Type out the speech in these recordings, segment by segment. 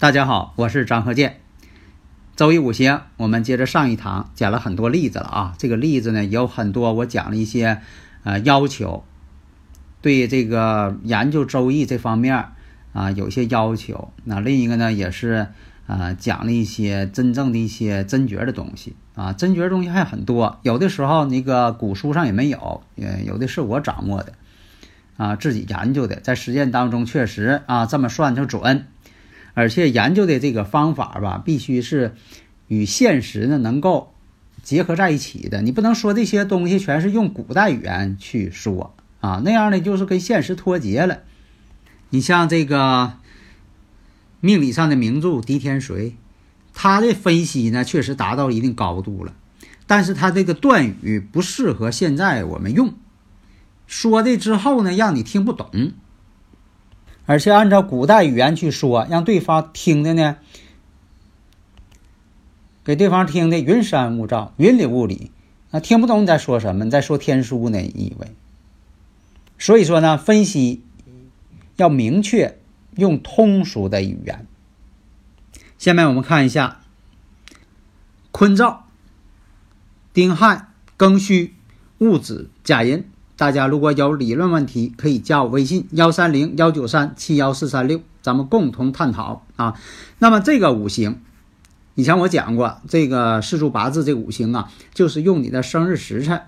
大家好，我是张鹤剑。周易五行，我们接着上一堂讲了很多例子了啊。这个例子呢有很多，我讲了一些呃要求，对这个研究周易这方面啊有些要求。那另一个呢也是啊讲了一些真正的一些真诀的东西啊，真诀东西还很多，有的时候那个古书上也没有，呃有的是我掌握的啊自己研究的，在实践当中确实啊这么算就准。而且研究的这个方法吧，必须是与现实呢能够结合在一起的。你不能说这些东西全是用古代语言去说啊，那样呢就是跟现实脱节了。你像这个命理上的名著《狄天髓》，他的分析呢确实达到一定高度了，但是他这个断语不适合现在我们用，说的之后呢让你听不懂。而且按照古代语言去说，让对方听的呢，给对方听的云山雾罩、云里雾里，啊，听不懂你在说什么，你在说天书呢？以为。所以说呢，分析要明确，用通俗的语言。下面我们看一下：坤兆、丁亥、庚戌、戊子、甲寅。大家如果有理论问题，可以加我微信幺三零幺九三七幺四三六，咱们共同探讨啊。那么这个五行，以前我讲过，这个四柱八字这五行啊，就是用你的生日时辰、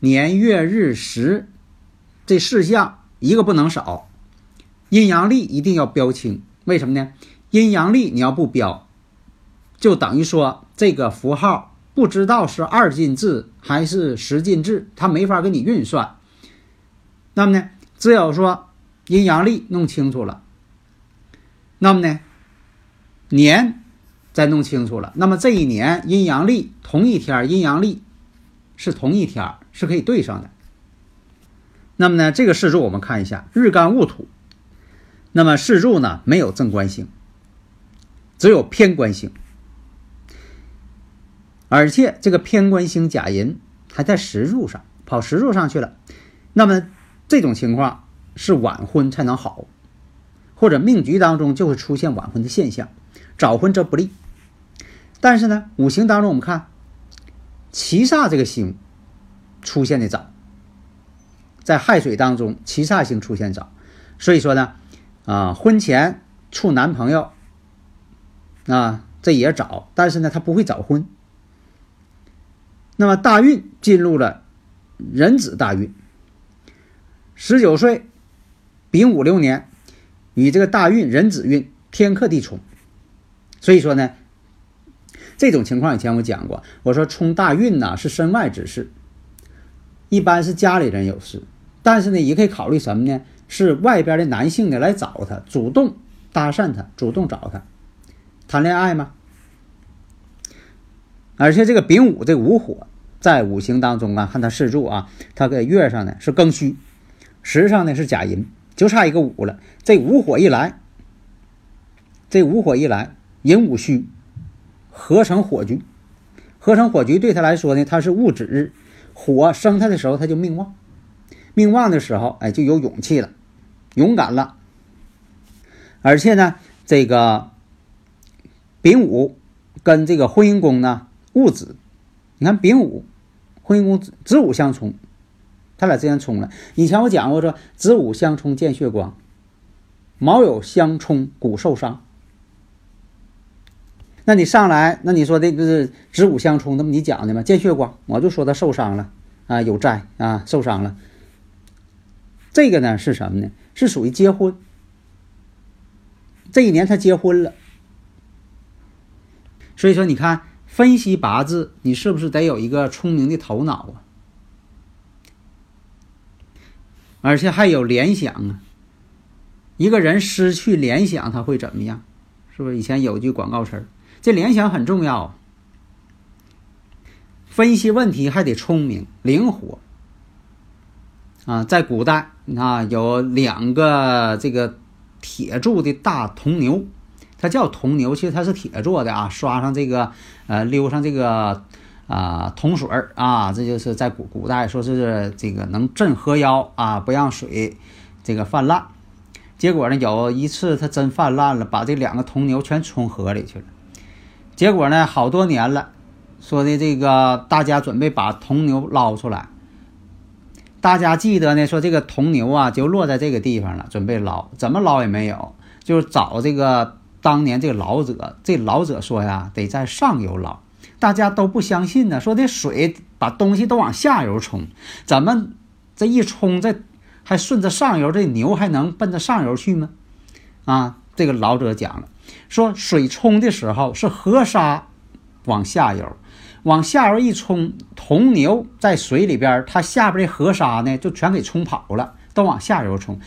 年月日时这四项一个不能少，阴阳历一定要标清。为什么呢？阴阳历你要不标，就等于说这个符号。不知道是二进制还是十进制，他没法给你运算。那么呢，只有说阴阳历弄清楚了，那么呢，年再弄清楚了，那么这一年阴阳历同一天，阴阳历是同一天，是可以对上的。那么呢，这个四柱我们看一下，日干戊土，那么四柱呢没有正官星，只有偏官星。而且这个偏官星甲寅还在食柱上跑食柱上去了，那么这种情况是晚婚才能好，或者命局当中就会出现晚婚的现象，早婚则不利。但是呢，五行当中我们看七煞这个星出现的早，在亥水当中七煞星出现早，所以说呢，啊，婚前处男朋友啊，这也早，但是呢，他不会早婚。那么大运进入了壬子大运，十九岁丙午流年与这个大运壬子运天克地冲，所以说呢，这种情况以前我讲过，我说冲大运呢是身外之事，一般是家里人有事，但是呢也可以考虑什么呢？是外边的男性呢来找他，主动搭讪他，主动找他谈恋爱吗？而且这个丙午这午火在五行当中啊，看它四柱啊，它给月上呢是庚戌，时上呢是甲寅，就差一个午了。这午火一来，这午火一来，寅午戌合成火局，合成火局对他来说呢，他是戊子日，火生他的时候他就命旺，命旺的时候哎就有勇气了，勇敢了。而且呢，这个丙午跟这个婚姻宫呢。戊子，你看丙午，婚姻宫子午相冲，他俩之间冲了。以前我讲过说，子午相冲见血光，卯酉相冲骨受伤。那你上来，那你说的这是子午相冲，那么你讲的嘛？见血光，我就说他受伤了啊，有债啊，受伤了。这个呢是什么呢？是属于结婚。这一年他结婚了，所以说你看。分析八字，你是不是得有一个聪明的头脑啊？而且还有联想啊。一个人失去联想，他会怎么样？是不是以前有句广告词儿？这联想很重要。分析问题还得聪明灵活啊。在古代啊，有两个这个铁铸的大铜牛。它叫铜牛，其实它是铁做的啊，刷上这个呃，溜上这个啊铜水儿啊，这就是在古古代说是这个能镇河妖啊，不让水这个泛滥。结果呢，有一次它真泛滥了，把这两个铜牛全冲河里去了。结果呢，好多年了，说的这个大家准备把铜牛捞出来，大家记得呢，说这个铜牛啊就落在这个地方了，准备捞，怎么捞也没有，就是找这个。当年这老者，这老者说呀，得在上游捞，大家都不相信呢。说这水把东西都往下游冲，怎么这一冲，这还顺着上游，这牛还能奔着上游去吗？啊，这个老者讲了，说水冲的时候是河沙往下游，往下游一冲，铜牛在水里边，它下边的河沙呢就全给冲跑了，都往下游冲。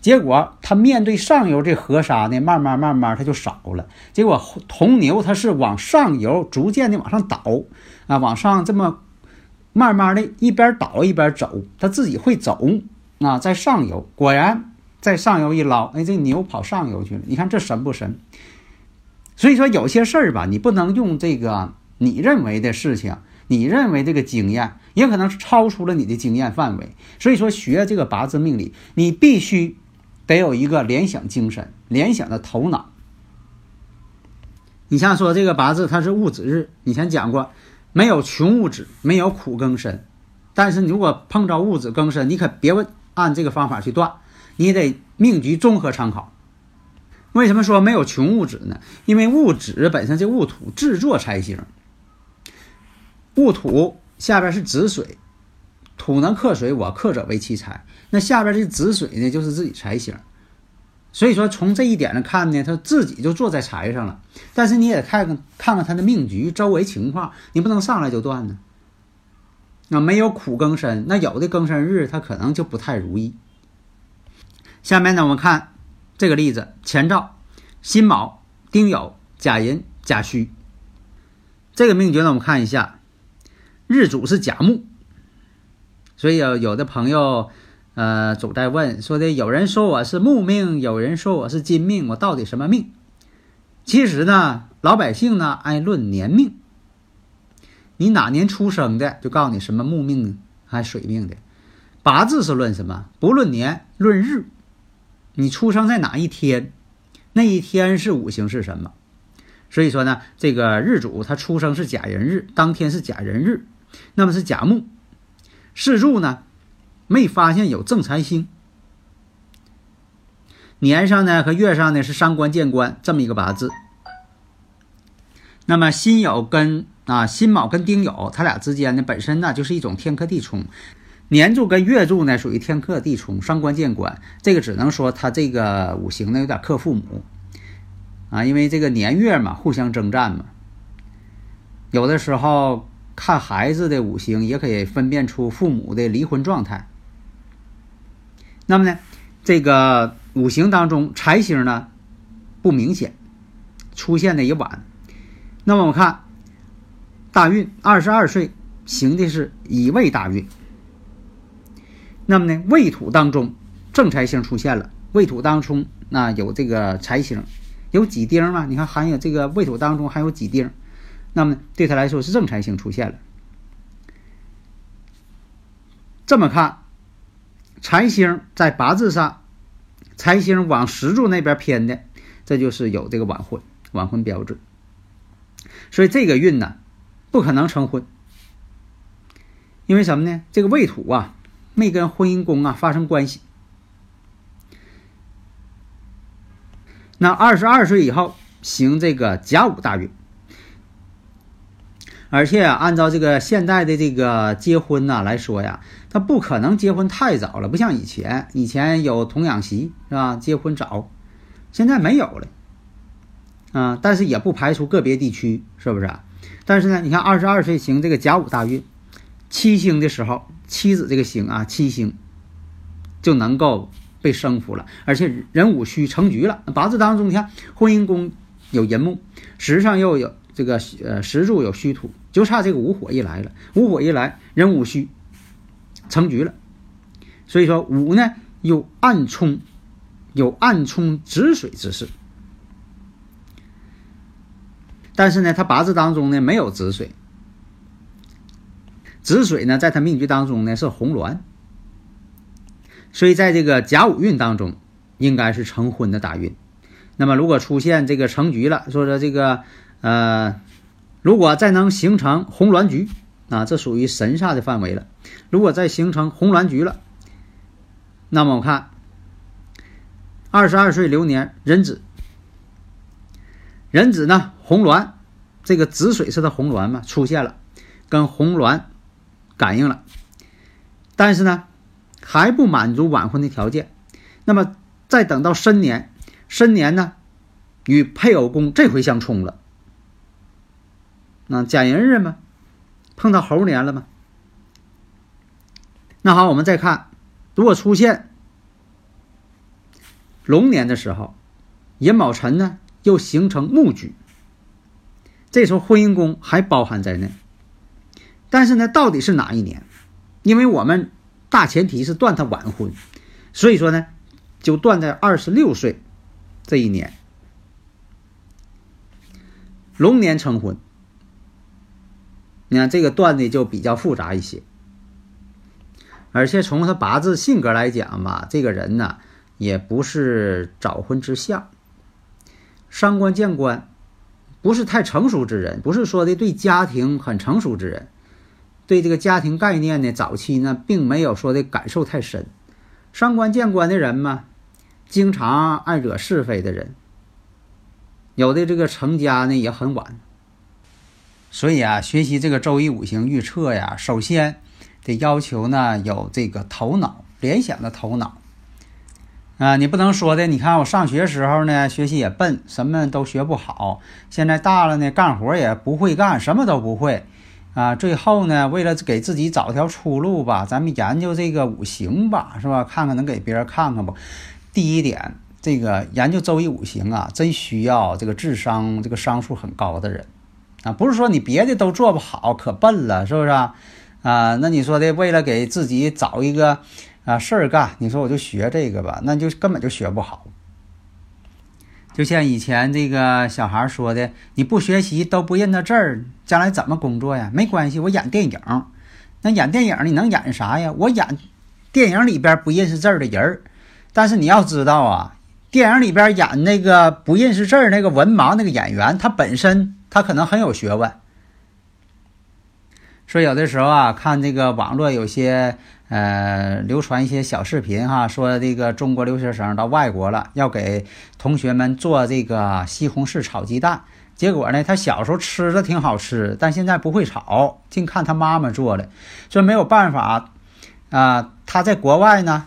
结果他面对上游这河沙呢，慢慢慢慢它就少了。结果铜牛它是往上游逐渐的往上倒，啊，往上这么慢慢的一边倒一边走，它自己会走啊，在上游果然在上游一捞，哎，这牛跑上游去了。你看这神不神？所以说有些事儿吧，你不能用这个你认为的事情，你认为这个经验，也可能是超出了你的经验范围。所以说学这个八字命理，你必须。得有一个联想精神，联想的头脑。你像说这个八字，它是戊子日，以前讲过，没有穷戊子，没有苦庚申。但是你如果碰着戊子庚申，你可别问按这个方法去断，你得命局综合参考。为什么说没有穷戊子呢？因为戊子本身这戊土制作财星，戊土下边是子水。土能克水，我克者为其财。那下边这子水呢，就是自己财星。所以说，从这一点上看呢，他自己就坐在财上了。但是你也看看看看他的命局周围情况，你不能上来就断呢。那没有苦庚申，那有的庚申日他可能就不太如意。下面呢，我们看这个例子：前兆辛卯、丁酉、甲寅、甲戌。这个命局呢，我们看一下，日主是甲木。所以有有的朋友，呃，总在问说的，有人说我是木命，有人说我是金命，我到底什么命？其实呢，老百姓呢爱论年命，你哪年出生的，就告诉你什么木命还水命的。八字是论什么？不论年，论日。你出生在哪一天，那一天是五行是什么？所以说呢，这个日主他出生是甲寅日，当天是甲寅日，那么是甲木。四柱呢，没发现有正财星。年上呢和月上呢是伤官见官这么一个八字。那么辛酉跟啊辛卯跟丁酉，它俩之间呢本身呢就是一种天克地冲。年柱跟月柱呢属于天克地冲，伤官见官，这个只能说他这个五行呢有点克父母啊，因为这个年月嘛互相征战嘛。有的时候看孩子的五行也可以分辨出父母的离婚状态。那么呢，这个五行当中财星呢不明显，出现的也晚。那么我看大运二十二岁行的是乙未大运。那么呢，未土当中正财星出现了。未土当中那有这个财星，有几丁嘛？你看含有这个未土当中还有几丁，那么对他来说是正财星出现了。这么看，财星在八字上，财星往石柱那边偏的，这就是有这个晚婚晚婚标志。所以这个运呢，不可能成婚，因为什么呢？这个未土啊。没跟婚姻宫啊发生关系。那二十二岁以后行这个甲午大运，而且，按照这个现代的这个结婚呐来说呀，他不可能结婚太早了，不像以前，以前有童养媳是吧？结婚早，现在没有了啊。但是也不排除个别地区，是不是？但是呢，你看二十二岁行这个甲午大运，七星的时候。妻子这个星啊，七星就能够被生服了，而且人五戌成局了。八字当中，你看婚姻宫有寅木，时上又有这个呃石柱有戌土，就差这个午火一来了。午火一来，人五戌成局了。所以说午呢有暗冲，有暗冲止水之势，但是呢，他八字当中呢没有止水。止水呢，在他命局当中呢是红鸾，所以在这个甲午运当中，应该是成婚的大运。那么如果出现这个成局了，说说这个呃，如果再能形成红鸾局啊，这属于神煞的范围了。如果再形成红鸾局了，那么我看二十二岁流年壬子，壬子呢红鸾，这个子水是他红鸾嘛，出现了，跟红鸾。感应了，但是呢，还不满足晚婚的条件。那么再等到申年，申年呢，与配偶宫这回相冲了，那甲寅日嘛，碰到猴年了吗？那好，我们再看，如果出现龙年的时候，寅卯辰呢又形成木局，这时候婚姻宫还包含在内。但是呢，到底是哪一年？因为我们大前提是断他晚婚，所以说呢，就断在二十六岁这一年，龙年成婚。你看这个断的就比较复杂一些，而且从他八字性格来讲吧，这个人呢也不是早婚之相，伤官见官，不是太成熟之人，不是说的对家庭很成熟之人。对这个家庭概念呢，早期呢并没有说的感受太深。伤官见官的人嘛，经常爱惹是非的人，有的这个成家呢也很晚。所以啊，学习这个周易五行预测呀，首先得要求呢有这个头脑联想的头脑啊，你不能说的。你看我上学时候呢，学习也笨，什么都学不好。现在大了呢，干活也不会干，什么都不会。啊，最后呢，为了给自己找条出路吧，咱们研究这个五行吧，是吧？看看能给别人看看不？第一点，这个研究周易五行啊，真需要这个智商、这个商数很高的人啊，不是说你别的都做不好，可笨了，是不是啊？啊，那你说的为了给自己找一个啊事儿干，你说我就学这个吧，那就根本就学不好。就像以前这个小孩说的：“你不学习都不认得字儿，将来怎么工作呀？”没关系，我演电影。那演电影你能演啥呀？我演电影里边不认识字儿的人儿。但是你要知道啊，电影里边演那个不认识字儿那个文盲那个演员，他本身他可能很有学问。说有的时候啊，看这个网络有些呃流传一些小视频哈，说这个中国留学生到外国了，要给同学们做这个西红柿炒鸡蛋。结果呢，他小时候吃的挺好吃，但现在不会炒，净看他妈妈做的，所以没有办法，啊，他在国外呢，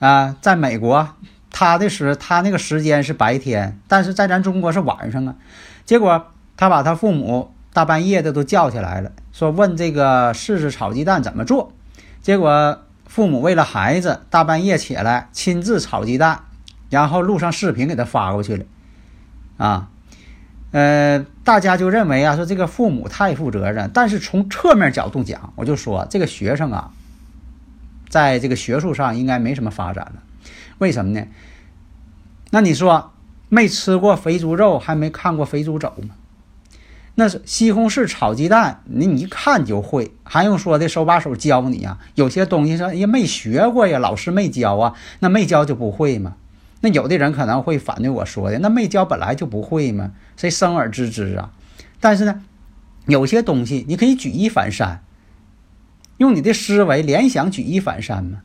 啊，在美国，他的时他那个时间是白天，但是在咱中国是晚上啊。结果他把他父母大半夜的都叫起来了，说问这个试试炒鸡蛋怎么做。结果父母为了孩子，大半夜起来亲自炒鸡蛋，然后录上视频给他发过去了，啊。呃，大家就认为啊，说这个父母太负责任。但是从侧面角度讲，我就说这个学生啊，在这个学术上应该没什么发展了。为什么呢？那你说没吃过肥猪肉，还没看过肥猪走吗？那西红柿炒鸡蛋，你一看就会，还用说的手把手教你呀？有些东西说也没学过呀，老师没教啊，那没教就不会吗？那有的人可能会反对我说的，那没教本来就不会吗？谁生而知之啊？但是呢，有些东西你可以举一反三，用你的思维联想举一反三嘛。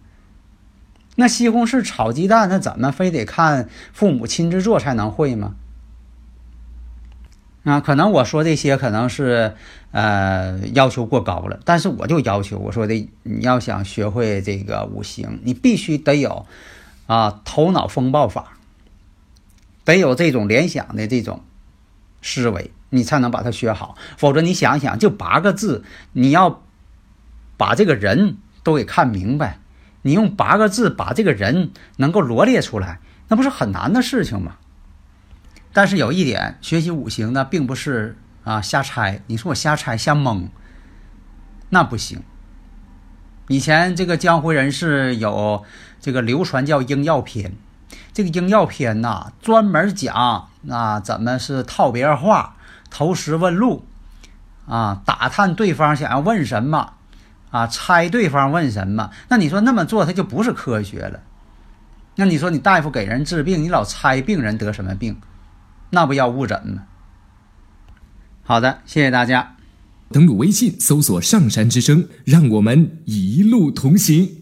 那西红柿炒鸡蛋，那怎么非得看父母亲自做才能会吗？啊，可能我说这些可能是呃要求过高了，但是我就要求我说的，你要想学会这个五行，你必须得有。啊，头脑风暴法，得有这种联想的这种思维，你才能把它学好。否则，你想想，就八个字，你要把这个人都给看明白，你用八个字把这个人能够罗列出来，那不是很难的事情吗？但是有一点，学习五行呢，并不是啊瞎猜。你说我瞎猜瞎蒙，那不行。以前这个江湖人士有这个流传叫《应药篇》，这个《应药篇》呐，专门讲啊怎么是套别人话、投石问路，啊打探对方想要问什么，啊猜对方问什么。那你说那么做，他就不是科学了。那你说你大夫给人治病，你老猜病人得什么病，那不要误诊吗？好的，谢谢大家。登录微信，搜索“上山之声”，让我们一路同行。